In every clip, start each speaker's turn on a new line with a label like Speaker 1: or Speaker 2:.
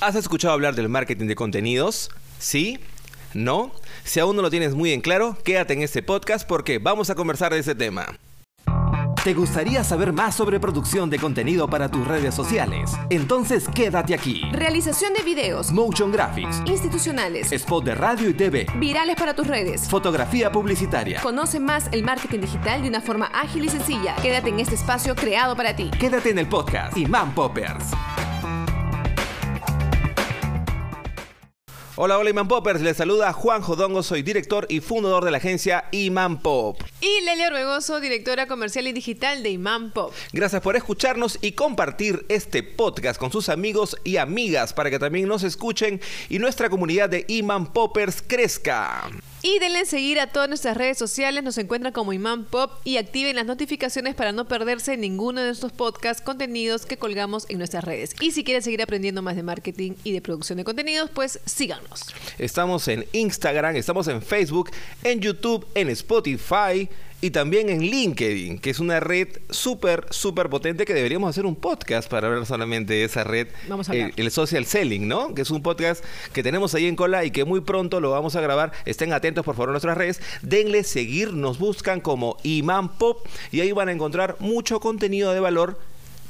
Speaker 1: ¿Has escuchado hablar del marketing de contenidos? ¿Sí? ¿No? Si aún no lo tienes muy en claro, quédate en este podcast porque vamos a conversar de ese tema.
Speaker 2: ¿Te gustaría saber más sobre producción de contenido para tus redes sociales? Entonces quédate aquí.
Speaker 3: Realización de videos.
Speaker 2: Motion Graphics.
Speaker 3: Institucionales.
Speaker 2: Spot de radio y TV.
Speaker 3: Virales para tus redes.
Speaker 2: Fotografía publicitaria.
Speaker 3: Conoce más el marketing digital de una forma ágil y sencilla. Quédate en este espacio creado para ti.
Speaker 2: Quédate en el podcast Imán Poppers.
Speaker 1: Hola, hola Iman Poppers, les saluda Juan Jodongo, soy director y fundador de la agencia Iman Pop.
Speaker 3: Y Lelia Ruegoso, directora comercial y digital de Imán Pop.
Speaker 1: Gracias por escucharnos y compartir este podcast con sus amigos y amigas para que también nos escuchen y nuestra comunidad de Iman Poppers crezca.
Speaker 3: Y denle seguir a todas nuestras redes sociales, nos encuentran como Imán Pop y activen las notificaciones para no perderse ninguno de estos podcasts, contenidos que colgamos en nuestras redes. Y si quieren seguir aprendiendo más de marketing y de producción de contenidos, pues síganos.
Speaker 1: Estamos en Instagram, estamos en Facebook, en YouTube, en Spotify y también en LinkedIn, que es una red súper, súper potente que deberíamos hacer un podcast para hablar solamente de esa red.
Speaker 3: Vamos a.
Speaker 1: El, el Social Selling, ¿no? Que es un podcast que tenemos ahí en cola y que muy pronto lo vamos a grabar. Estén atentos, por favor, a nuestras redes. Denle seguir, nos buscan como Iman Pop y ahí van a encontrar mucho contenido de valor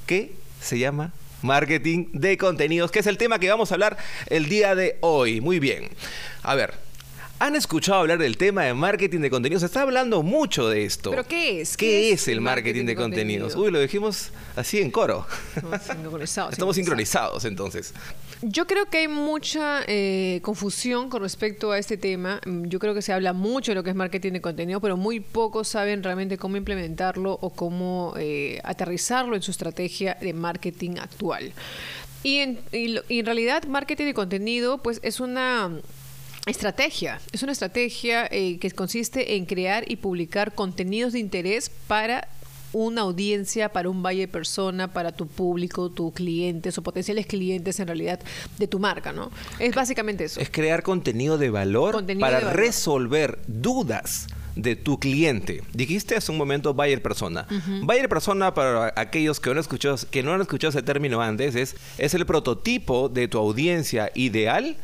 Speaker 1: que se llama marketing de contenidos, que es el tema que vamos a hablar el día de hoy. Muy bien. A ver. ¿Han escuchado hablar del tema de marketing de contenidos? Se está hablando mucho de esto.
Speaker 3: ¿Pero qué es?
Speaker 1: ¿Qué, es el marketing, de contenidos? Uy, lo dijimos así en coro.
Speaker 3: Estamos sincronizados.
Speaker 1: Estamos sincronizados entonces.
Speaker 3: Yo creo que hay mucha eh, confusión con respecto a este tema. Mm, Yo creo que se habla mucho de lo que es marketing de contenido, pero muy pocos saben realmente cómo implementarlo o cómo eh, aterrizarlo en su estrategia de marketing actual. Y en, y y en realidad marketing de contenido pues es una estrategia. Es una estrategia eh, que consiste en crear y publicar contenidos de interés para una audiencia, para un valle de persona, para tu público, tus clientes o potenciales clientes en realidad de tu marca, ¿no? Es básicamente eso.
Speaker 1: Es crear contenido de valor
Speaker 3: Contenido
Speaker 1: para
Speaker 3: de valor.
Speaker 1: resolver dudas de tu cliente. Dijiste hace un momento buyer persona. Buyer persona para aquellos que no han escuchado que no han escuchado ese término antes es es el prototipo de tu audiencia ideal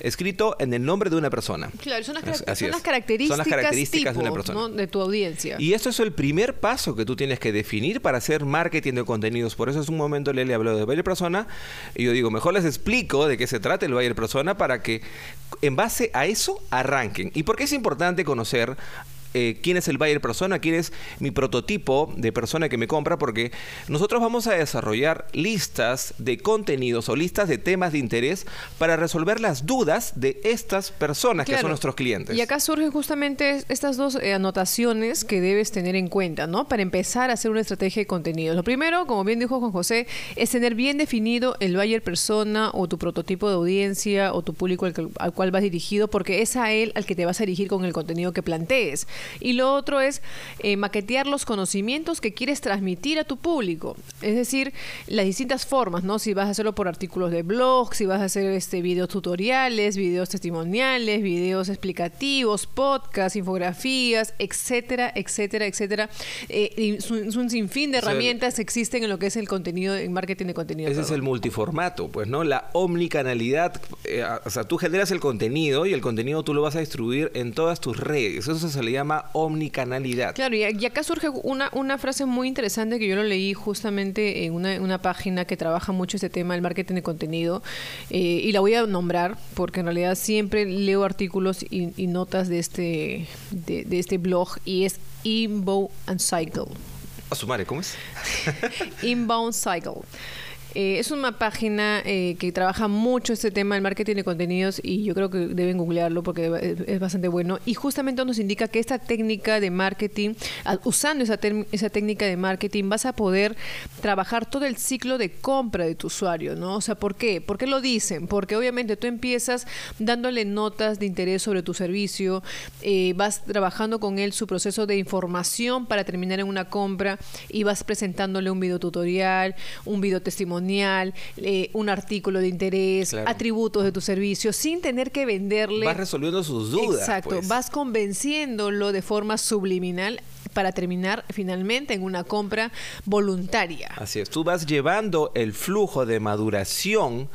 Speaker 1: escrito en el nombre de una persona.
Speaker 3: Claro, son las, son características,
Speaker 1: Son las características de una persona.
Speaker 3: ¿no? de tu audiencia.
Speaker 1: Y esto es el primer paso que tú tienes que definir para hacer marketing de contenidos. Por eso es un momento Lele habló de buyer persona y yo digo, mejor les explico de qué se trata el buyer persona para que en base a eso arranquen. ¿Y por qué es importante conocer eh, quién es el buyer persona, quién es mi prototipo de persona que me compra, porque nosotros vamos a desarrollar listas de contenidos o listas de temas de interés para resolver las dudas de estas personas que son nuestros clientes.
Speaker 3: Y acá surgen justamente estas dos eh, anotaciones que debes tener en cuenta, ¿no? Para empezar a hacer una estrategia de contenidos. Lo primero, como bien dijo Juan José, es tener bien definido el buyer persona o tu prototipo de audiencia o tu público al, que- al cual vas dirigido, porque es a él al que te vas a dirigir con el contenido que plantees. Y lo otro es eh, maquetear los conocimientos que quieres transmitir a tu público. Es decir, las distintas formas, ¿no? Si vas a hacerlo por artículos de blog, si vas a hacer este videos tutoriales, videos testimoniales, videos explicativos, podcasts, infografías, etcétera, etcétera, etcétera. Eh, y es un, es un sinfín de
Speaker 1: O sea,
Speaker 3: herramientas existen en lo que es el contenido, en marketing de contenido.
Speaker 1: Ese es el multiformato, pues, ¿no? La omnicanalidad. eh, o sea, tú generas el contenido y el contenido tú lo vas a distribuir en todas tus redes. Eso se le llama omnicanalidad.
Speaker 3: Claro, y, y acá surge una, una frase muy interesante que yo lo leí justamente en una, una página que trabaja mucho este tema del marketing de contenido eh, y la voy a nombrar porque en realidad siempre leo artículos y, y notas de este, de, de este blog y es Inbound and Cycle.
Speaker 1: A su madre, ¿cómo es?
Speaker 3: Inbound Cycle. Eh, es una página eh, que trabaja mucho este tema del marketing de contenidos y yo creo que deben googlearlo porque es, bastante bueno. Y justamente nos indica que esta técnica de marketing, a- usando esa, esa técnica de marketing, vas a poder trabajar todo el ciclo de compra de tu usuario, ¿no? O sea, ¿por qué? ¿Por qué lo dicen? Porque obviamente tú empiezas dándole notas de interés sobre tu servicio, eh, vas trabajando con él su proceso de información para terminar en una compra y vas presentándole un video tutorial, un video testimonial, eh, un artículo de interés,
Speaker 1: Claro.
Speaker 3: atributos de tu servicio, sin tener que venderle.
Speaker 1: Vas resolviendo sus dudas.
Speaker 3: Exacto,
Speaker 1: pues.
Speaker 3: vas convenciéndolo de forma subliminal para terminar finalmente en una compra voluntaria.
Speaker 1: Así es, tú vas llevando el flujo de maduración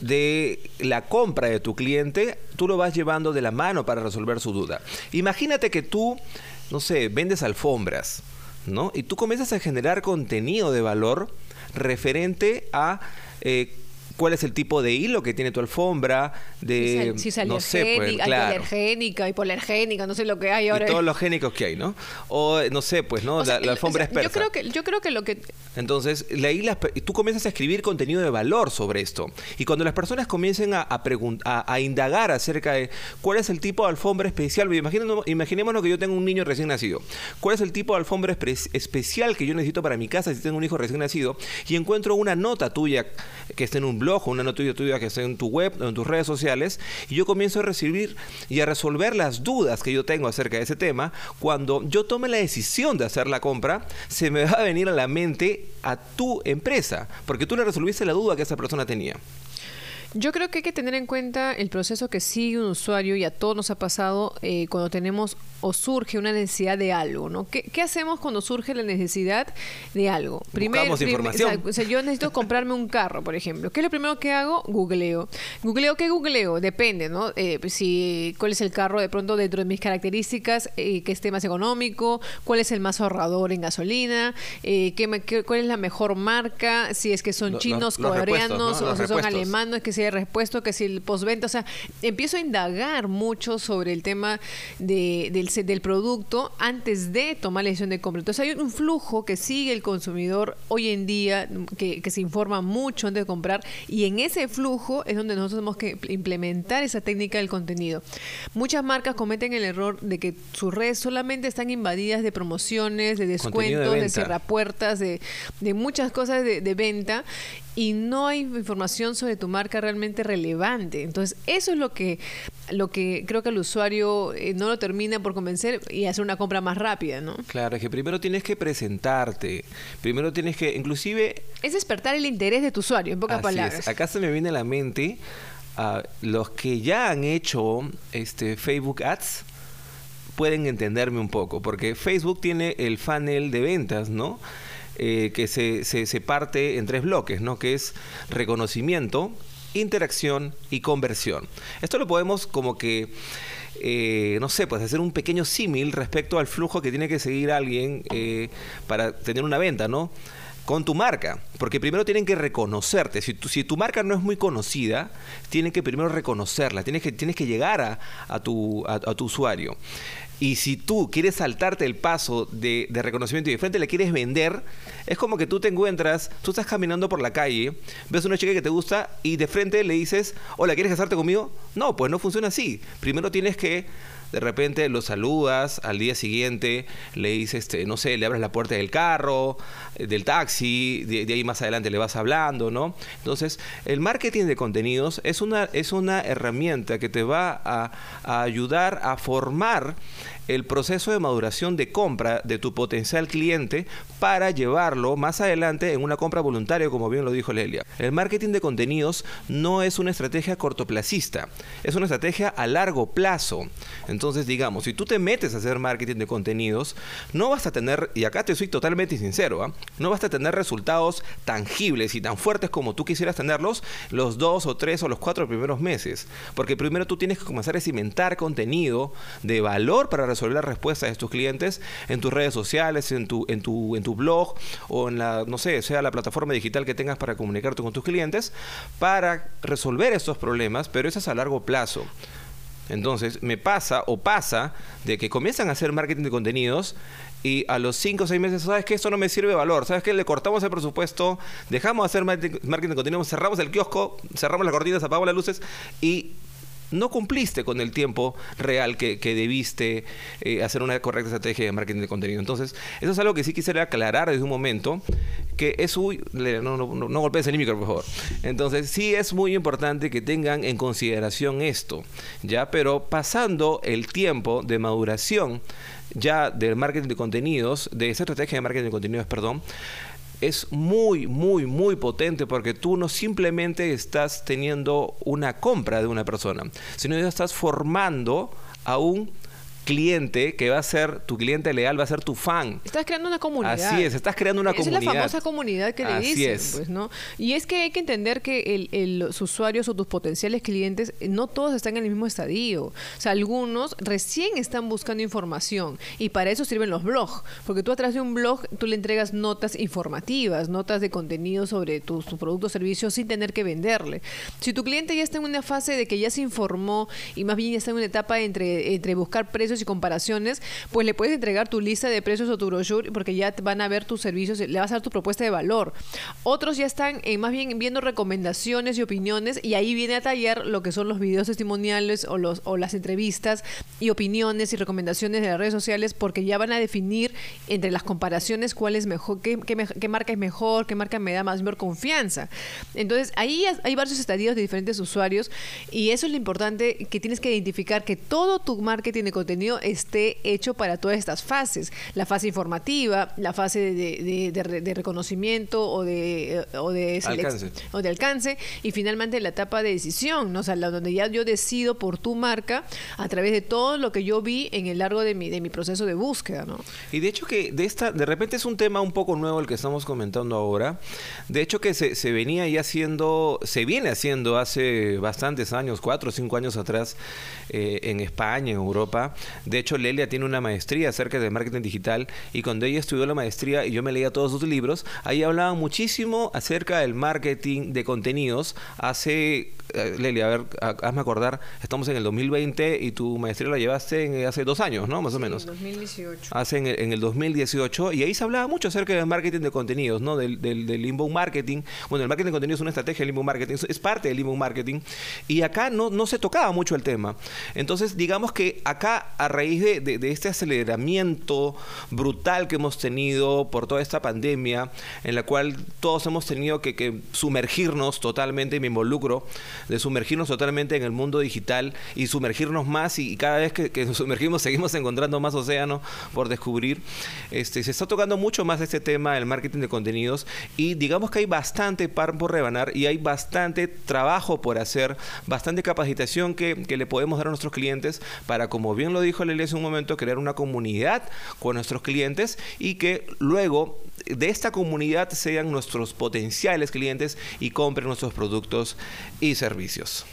Speaker 1: de la compra de tu cliente, tú lo vas llevando de la mano para resolver su duda. Imagínate que tú, no sé, vendes alfombras, ¿no? Y tú comienzas a generar contenido de valor referente a... Eh, cuál es el tipo de hilo que tiene tu alfombra, de
Speaker 3: si, si
Speaker 1: no sé, pues,
Speaker 3: claro. hipoalergénica, no sé lo que hay ahora.
Speaker 1: Y todos los génicos que hay, ¿no? O no sé, pues, ¿no? la, alfombra
Speaker 3: Yo creo que yo creo que lo que
Speaker 1: Entonces, ahí las, tú comienzas a escribir contenido de valor sobre esto. Y cuando las personas comiencen a, a, a, indagar acerca de cuál es el tipo de alfombra especial, imaginémonos, imaginémonos que yo tengo un niño recién nacido. ¿Cuál es el tipo de alfombra especial que yo necesito para mi casa si tengo un hijo recién nacido? Y encuentro una nota tuya que esté en un blog o una noticia tuya que esté en tu web o en tus redes sociales y yo comienzo a recibir y a resolver las dudas que yo tengo acerca de ese tema, cuando yo tome la decisión de hacer la compra, se me va a venir a la mente a tu empresa, porque tú le resolviste la duda que esa persona tenía.
Speaker 3: Yo creo que hay que tener en cuenta el proceso que sigue un usuario y a todos nos ha pasado eh, cuando tenemos o surge una necesidad de algo, ¿no? ¿Qué, hacemos cuando surge la necesidad de algo?
Speaker 1: Primero, información.
Speaker 3: O sea, yo necesito comprarme un carro, por ejemplo. ¿Qué es lo primero que hago? Googleo. ¿Googleo qué googleo? Depende, ¿no? Eh, pues, si cuál es el carro de pronto dentro de mis características eh, que esté más económico, cuál es el más ahorrador en gasolina, eh, qué, cuál es la mejor marca, si es que son chinos, coreanos, o si son alemanes, que si hay repuesto, que si el postventa, o sea, empiezo a indagar mucho sobre el tema de, del del, producto antes de tomar la decisión de compra. Entonces hay un flujo que sigue el consumidor hoy en día, que, se informa mucho antes de comprar, y en ese flujo es donde nosotros tenemos que implementar esa técnica del contenido. Muchas marcas cometen el error de que sus redes solamente están invadidas de promociones, de descuentos, de, cerrapuertas, de, de muchas cosas de, de venta, y no hay información sobre tu marca realmente relevante. Entonces, eso es lo que, lo que creo que el usuario eh, no lo termina por convencer y hacer una compra más rápida, ¿no?
Speaker 1: Claro, es que primero tienes que presentarte, primero tienes que, inclusive...
Speaker 3: Es despertar el interés de tu usuario, en pocas palabras.
Speaker 1: Acá se me viene a la mente a los que ya han hecho este Facebook Ads, pueden entenderme un poco, porque Facebook tiene el funnel de ventas, ¿no? Eh, que se, se, parte en tres bloques, ¿no? Que es reconocimiento, interacción y conversión. Esto lo podemos como que, eh, no sé, pues hacer un pequeño símil respecto al flujo que tiene que seguir alguien eh, para tener una venta, ¿no? Con tu marca, porque primero tienen que reconocerte. Si tu, si tu marca no es muy conocida, tienen que primero reconocerla, tienes que, tienes que llegar a, a, tu, a tu usuario. Y si tú quieres saltarte el paso de, reconocimiento y de frente le quieres vender, es como que tú te encuentras, tú estás caminando por la calle, ves una chica que te gusta y de frente le dices, hola, ¿quieres casarte conmigo? No, pues no funciona así. Primero tienes que de repente lo saludas, al día siguiente le dices, este, no sé, le abres la puerta del carro, eh, del taxi, de, ahí más adelante le vas hablando, ¿no? Entonces, el marketing de contenidos es una, es una herramienta que te va a, a ayudar a formar el proceso de maduración de compra de tu potencial cliente para llevarlo más adelante en una compra voluntaria, como bien lo dijo Lelia. El marketing de contenidos no es una estrategia cortoplacista, es una estrategia a largo plazo. Entonces, digamos, si tú te metes a hacer marketing de contenidos, no vas a tener, y acá te soy totalmente sincero, ¿ah? no vas a tener resultados tangibles y tan fuertes como tú quisieras tenerlos los dos o tres o los cuatro primeros meses. Porque primero tú tienes que comenzar a cimentar contenido de valor para resolver las respuestas de tus clientes en tus redes sociales, en tu, en tu, en tu blog o en la, no sé, sea la plataforma digital que tengas para comunicarte con tus clientes, para resolver estos problemas, pero eso es a largo plazo. Entonces, me pasa o pasa de que comienzan a hacer marketing de contenidos y a los 5 o 6 meses, ¿sabes que Esto no me sirve de valor. ¿Sabes que Le cortamos el presupuesto, dejamos de hacer marketing de contenidos, cerramos el kiosco, cerramos las cortinas, apagamos las luces y no cumpliste con el tiempo real que, debiste eh, hacer una correcta estrategia de marketing de contenido. Entonces, eso es algo que sí quisiera aclarar desde un momento, que es muy... No, no, no, golpees el micro, por favor. Entonces, sí es muy importante que tengan en consideración esto, ¿ya? Pero pasando el tiempo de maduración ya del marketing de contenidos, de esa estrategia de marketing de contenidos, perdón, es muy, muy, muy potente porque tú no simplemente estás teniendo una compra de una persona, sino que estás formando a un cliente que va a ser, tu cliente leal va a ser tu fan.
Speaker 3: Estás creando una comunidad.
Speaker 1: Así es, estás creando una
Speaker 3: Esa
Speaker 1: comunidad.
Speaker 3: es la famosa comunidad que le
Speaker 1: Así
Speaker 3: dicen,
Speaker 1: es.
Speaker 3: pues, ¿no? Y es que hay que entender que el- el- los usuarios o tus potenciales clientes, eh, no todos están en el mismo estadio. O sea, algunos recién están buscando información y para eso sirven los blogs, porque tú a través de un blog tú le entregas notas informativas, notas de contenido sobre tu, tu producto o servicio sin tener que venderle. Si tu cliente ya está en una fase de que ya se informó y más bien ya está en una etapa entre, entre buscar precios y comparaciones, pues le puedes entregar tu lista de precios o tu brochure porque ya van a ver tus servicios, le vas a dar tu propuesta de valor. Otros ya están eh, más bien viendo recomendaciones y opiniones y ahí viene a tallar lo que son los videos testimoniales o, los, o las entrevistas y opiniones y recomendaciones de las redes sociales porque ya van a definir entre las comparaciones cuál es mejor, qué, marca es mejor, qué marca me da más mayor confianza. Entonces ahí hay varios estadios de diferentes usuarios y eso es lo importante que tienes que identificar que todo tu marketing de contenido esté hecho para todas estas fases. La fase informativa, la fase de, de- de de reconocimiento o de, eh, o de
Speaker 1: Alcance.
Speaker 3: o de alcance y finalmente la etapa de decisión, ¿no? o sea, la- donde ya yo decido por tu marca a través de todo lo que yo vi en el largo de mi, de mi proceso de búsqueda, ¿no?
Speaker 1: Y de hecho que de esta, de repente es un tema un poco nuevo el que estamos comentando ahora. De hecho que se, se venía ya haciendo, se viene haciendo hace bastantes años, cuatro o cinco años atrás, eh, en España, en Europa. De hecho, Lelia tiene una maestría acerca de marketing digital y cuando ella estudió la maestría y yo me leía todos sus libros, ahí hablaba muchísimo acerca del marketing de contenidos. Hace, eh, Lelia, a ver, ha- hazme acordar, estamos en el 2020 y tu maestría la llevaste en- hace dos años, ¿no? Más o menos
Speaker 3: 2018.
Speaker 1: hace en el, en el 2018 y ahí se hablaba mucho acerca del marketing de contenidos, ¿no? Del, del, del inbound marketing. Bueno, el marketing de contenidos es una estrategia del inbound marketing, es- es parte del inbound marketing y acá no, no se tocaba mucho el tema. Entonces, digamos que acá a raíz de, de- de este aceleramiento brutal que hemos tenido por toda esta pandemia, en la cual todos hemos tenido que, que sumergirnos totalmente, y me involucro, de sumergirnos totalmente en el mundo digital y sumergirnos más y, cada vez que, nos sumergimos seguimos encontrando más océano por descubrir. Este, se está tocando mucho más este tema del marketing de contenidos y digamos que hay bastante par por rebanar y hay bastante trabajo por hacer, bastante capacitación que, que le podemos dar a nuestros clientes para, como bien lo dijo Lely hace un momento, crear una comunidad con nuestros clientes y que luego de esta comunidad sean nuestros potenciales clientes y compren nuestros productos y servicios.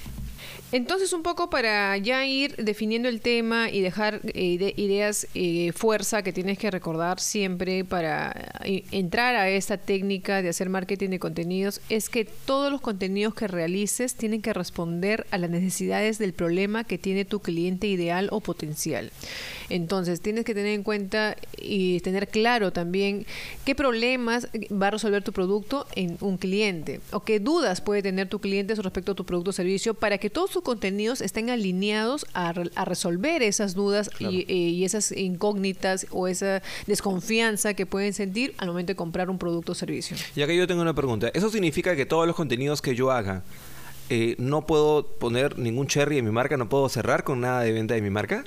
Speaker 3: Entonces, un poco para ya ir definiendo el tema y dejar eh, ide- ideas, eh, fuerza que tienes que recordar siempre para eh, entrar a esta técnica de hacer marketing de contenidos, es que todos los contenidos que realices tienen que responder a las necesidades del problema que tiene tu cliente ideal o potencial. Entonces, tienes que tener en cuenta y tener claro también qué problemas va a resolver tu producto en un cliente o qué dudas puede tener tu cliente respecto a tu producto o servicio para que todos sus contenidos estén alineados a, a resolver esas dudas y, eh, y esas incógnitas o esa desconfianza que pueden sentir al momento de comprar un producto o servicio.
Speaker 1: Y acá yo tengo una pregunta. ¿Eso significa que todos los contenidos que yo haga eh, no puedo poner ningún cherry en mi marca? ¿No puedo cerrar con nada de venta de mi marca?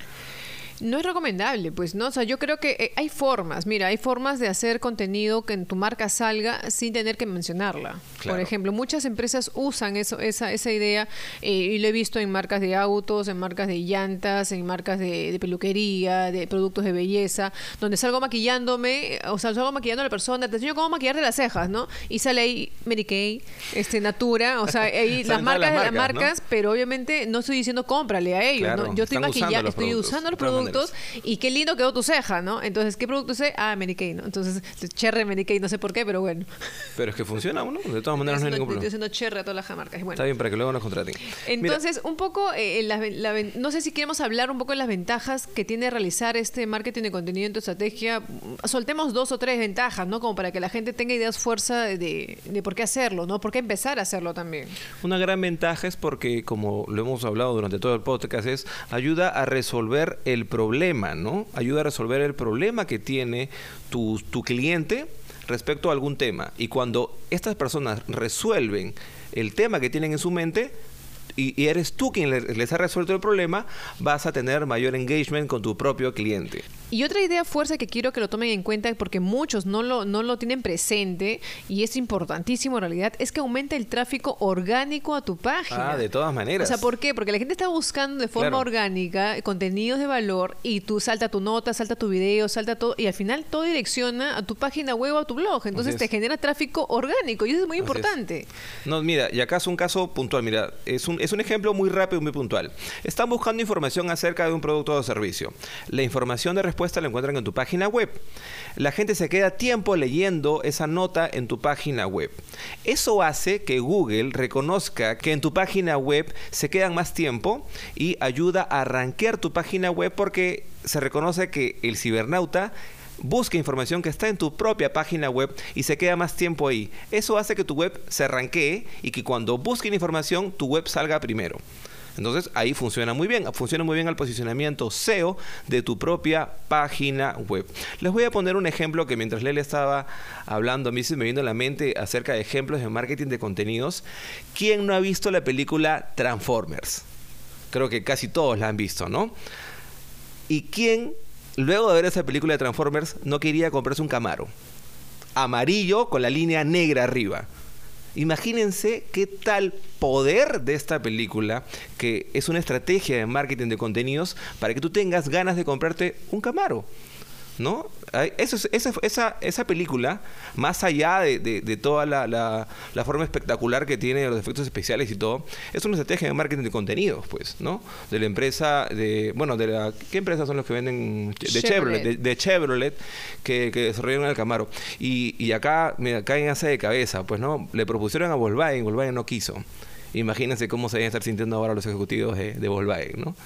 Speaker 3: No es recomendable, pues, ¿no? O sea, yo creo que eh, hay formas, mira, hay formas de hacer contenido que en tu marca salga sin tener que mencionarla.
Speaker 1: Claro.
Speaker 3: Por ejemplo, muchas empresas usan eso, esa, esa idea eh, y lo he visto en marcas de autos, en marcas de llantas, en marcas de, de peluquería, de productos de belleza, donde salgo maquillándome, eh, o sea, salgo maquillando a la persona, te enseño cómo maquillarte las cejas, ¿no? Y sale ahí Mary Kay, este, Natura, o sea, ahí las marcas
Speaker 1: las
Speaker 3: de las
Speaker 1: marcas,
Speaker 3: pero obviamente no estoy diciendo cómprale a ellos,
Speaker 1: Claro,
Speaker 3: ¿no? Yo estoy maquillando, estoy
Speaker 1: productos,
Speaker 3: usando los
Speaker 1: todas
Speaker 3: productos y qué lindo quedó tu ceja, ¿no? Entonces, ¿qué producto usé? Ah, Mary Kay, ¿no? Entonces, cherry Mary Kay, no sé por qué, pero bueno.
Speaker 1: Pero es que funciona, ¿no? De todas maneras no hay ningún problema.
Speaker 3: Estoy haciendo cherry a todas las marcas. Bueno.
Speaker 1: Está bien para que luego nos contraten. Mira,
Speaker 3: Entonces, un poco, eh, la ven- no sé si queremos hablar un poco de las ventajas que tiene realizar este marketing de contenido en tu estrategia. Soltemos dos o tres ventajas, ¿no? Como para que la gente tenga ideas fuerza de, de por qué hacerlo, ¿no? Por qué empezar a hacerlo también.
Speaker 1: Una gran ventaja es porque, como lo hemos hablado durante todo el podcast, es ayuda a resolver el problema, ¿no? Ayuda a resolver el problema que tiene tu, tu cliente respecto a algún tema. Y cuando estas personas resuelven el tema que tienen en su mente, y, eres tú quien les ha resuelto el problema, vas a tener mayor engagement con tu propio cliente.
Speaker 3: Y otra idea fuerza que quiero que lo tomen en cuenta, porque muchos no lo, no lo tienen presente, y es importantísimo en realidad, es que aumenta el tráfico orgánico a tu página.
Speaker 1: Ah, de todas maneras.
Speaker 3: O sea, ¿por qué? Porque la gente está buscando de forma orgánica contenidos de valor y tú salta tu nota, salta tu video, salta todo, y al final todo direcciona a tu página web o a tu blog. Entonces te genera tráfico orgánico y eso es muy importante.
Speaker 1: No, mira, y acá es un caso puntual, mira, es un, es un ejemplo muy rápido y muy puntual. Están buscando información acerca de un producto o servicio. La información de respuesta la encuentran en tu página web. La gente se queda tiempo leyendo esa nota en tu página web. Eso hace que Google reconozca que en tu página web se quedan más tiempo y ayuda a rankear tu página web porque se reconoce que el cibernauta busca información que está en tu propia página web y se queda más tiempo ahí. Eso hace que tu web se ranquee y que cuando busquen información tu web salga primero. Entonces ahí funciona muy bien, funciona muy bien el posicionamiento SEO de tu propia página web. Les voy a poner un ejemplo que mientras Lele estaba hablando, a mí se me vino a la mente acerca de ejemplos de marketing de contenidos. ¿Quién no ha visto la película Transformers? Creo que casi todos la han visto, ¿no? ¿Y quién, luego de ver esa película de Transformers, no quería comprarse un Camaro? Amarillo con la línea negra arriba. Imagínense qué tal poder de esta película, que es una estrategia de marketing de contenidos para que tú tengas ganas de comprarte un Camaro. ¿No? Eso esa, esa, esa, película, más allá de, toda la, forma espectacular que tiene, los efectos especiales y todo, es una estrategia de marketing de contenidos, pues, ¿no? De la empresa, de, bueno, de la, ¿qué empresas son los que venden? De Chevrolet, de, Chevrolet, que, que, desarrollaron el Camaro. Y, y acá me caen hace de cabeza, pues, ¿no? Le propusieron a Volkswagen, Volkswagen no quiso. Imagínense cómo se van a estar sintiendo ahora los ejecutivos de, de Volkswagen, ¿no?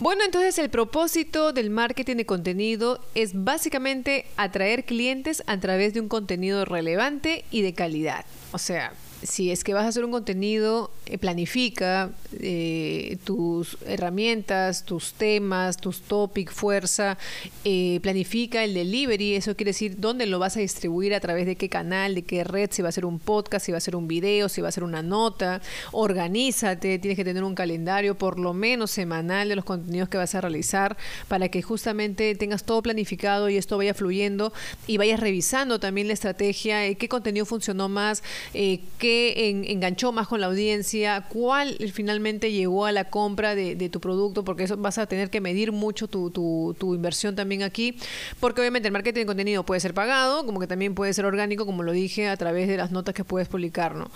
Speaker 3: Bueno, entonces el propósito del marketing de contenido es básicamente atraer clientes a través de un contenido relevante y de calidad. O sea, si es que vas a hacer un contenido, eh, planifica eh, tus herramientas, tus temas, tus topics, fuerza, eh, planifica el delivery, eso quiere decir dónde lo vas a distribuir, a través de qué canal, de qué red, si va a ser un podcast, si va a ser un video, si va a ser una nota, organízate, tienes que tener un calendario por lo menos semanal de los contenidos que vas a realizar para que justamente tengas todo planificado y esto vaya fluyendo y vayas revisando también la estrategia, qué contenido funcionó más, qué qué enganchó más con la audiencia, cuál finalmente llegó a la compra de, tu producto, porque eso vas a tener que medir mucho tu, tu, tu, inversión también aquí, porque obviamente el marketing de contenido puede ser pagado, como que también puede ser orgánico, como lo dije, a través de las notas que puedes publicar, ¿no?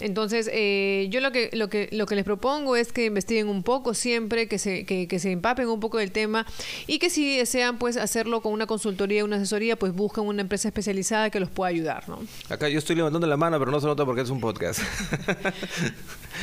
Speaker 3: Entonces, eh, yo lo que, lo, que, lo que les propongo es que investiguen un poco siempre, que se, que, que, se empapen un poco del tema y que si desean pues hacerlo con una consultoría, una asesoría, pues busquen una empresa especializada que los pueda ayudar, ¿no?
Speaker 1: Acá yo estoy levantando la mano, pero no se nota porque es un podcast.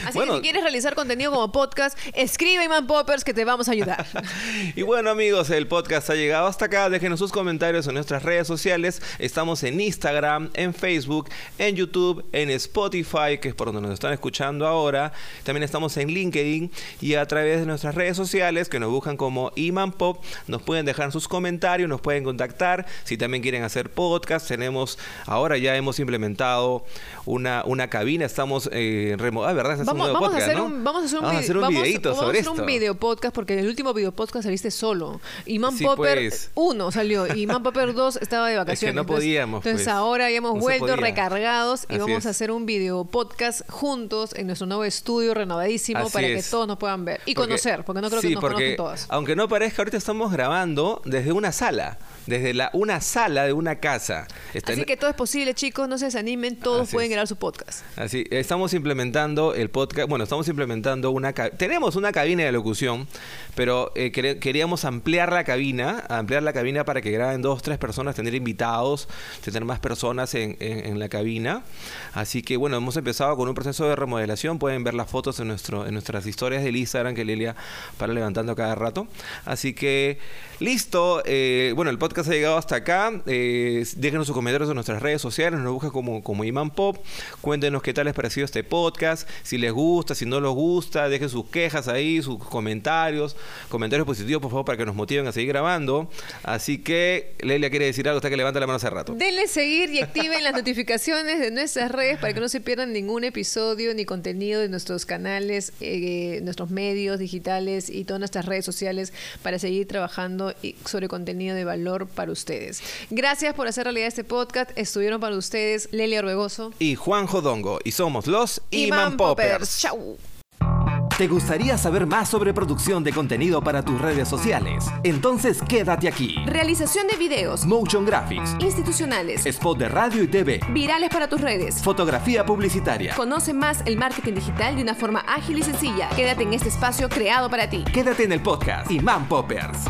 Speaker 3: Así que si quieres realizar contenido como podcast, escribe Iman Poppers que te vamos a ayudar.
Speaker 1: y bueno amigos, el podcast ha llegado hasta acá. Déjenos sus comentarios en nuestras redes sociales. Estamos en Instagram, en Facebook, en YouTube, en Spotify, que es por donde nos están escuchando ahora. También estamos en LinkedIn y a través de nuestras redes sociales que nos buscan como Iman Pop, nos pueden dejar sus comentarios, nos pueden contactar. Si también quieren hacer podcast, tenemos, ahora ya hemos implementado una, una cabina, estamos eh, ah, ¿verdad?
Speaker 3: vamos, a hacer un, vamos a hacer un, vamos a hacer un videito sobre vamos a hacer un video podcast porque en el último video podcast saliste solo. Y Man Popper 1 pues. salió y Man Popper 2 estaba de vacaciones.
Speaker 1: Es que no podíamos.
Speaker 3: Entonces, pues. ahora ya hemos vuelto recargados y vamos a hacer un video podcast juntos en nuestro nuevo estudio renovadísimo para que todos nos puedan ver y conocer, porque no creo que nos conozcan todas.
Speaker 1: Aunque no parezca, ahorita estamos grabando desde una sala desde la, una sala de una casa.
Speaker 3: Así que todo es posible, chicos, no se desanimen, todos pueden grabar su podcast.
Speaker 1: Así, estamos implementando el podcast, bueno, estamos implementando una, tenemos una cabina de locución, pero eh, queríamos ampliar la cabina, ampliar la cabina para que graben dos, tres personas, tener invitados, tener más personas en, la cabina. Así que bueno, hemos empezado con un proceso de remodelación, pueden ver las fotos en, nuestro, en nuestras historias del Instagram que Lilia para levantando cada rato. Así que listo, eh, bueno, el podcast ha llegado hasta acá. Eh, déjenos sus comentarios en nuestras redes sociales. Nos busca como, como Iman Pop. Cuéntenos qué tal les ha parecido este podcast. Si les gusta, si no les gusta. Dejen sus quejas ahí, sus comentarios. Comentarios positivos, por favor, para que nos motiven a seguir grabando. Así que Lelia quiere decir algo. Está que levanta la mano hace rato.
Speaker 3: Denle seguir y activen las notificaciones de nuestras redes para que no se pierdan ningún ningún episodio ni contenido de nuestros canales, eh, nuestros medios digitales y todas nuestras redes sociales para seguir trabajando y- sobre contenido de valor para ustedes. Gracias por hacer realidad este podcast. Estuvieron para ustedes Lelia Orbegoso
Speaker 4: Y Juan Jodongo. Y somos los
Speaker 3: y
Speaker 4: Iman
Speaker 3: Man
Speaker 4: Poppers.
Speaker 3: Chau.
Speaker 1: ¿Te gustaría saber más sobre producción de contenido para tus redes sociales? Entonces quédate aquí.
Speaker 3: Realización de videos
Speaker 1: Motion Graphics,
Speaker 3: institucionales,
Speaker 1: spot de radio y TV,
Speaker 3: virales para tus redes.
Speaker 1: fotografía publicitaria.
Speaker 3: Conoce más el marketing digital de una forma ágil y sencilla. Quédate en este espacio creado para ti.
Speaker 1: Quédate en el podcast Iman Poppers.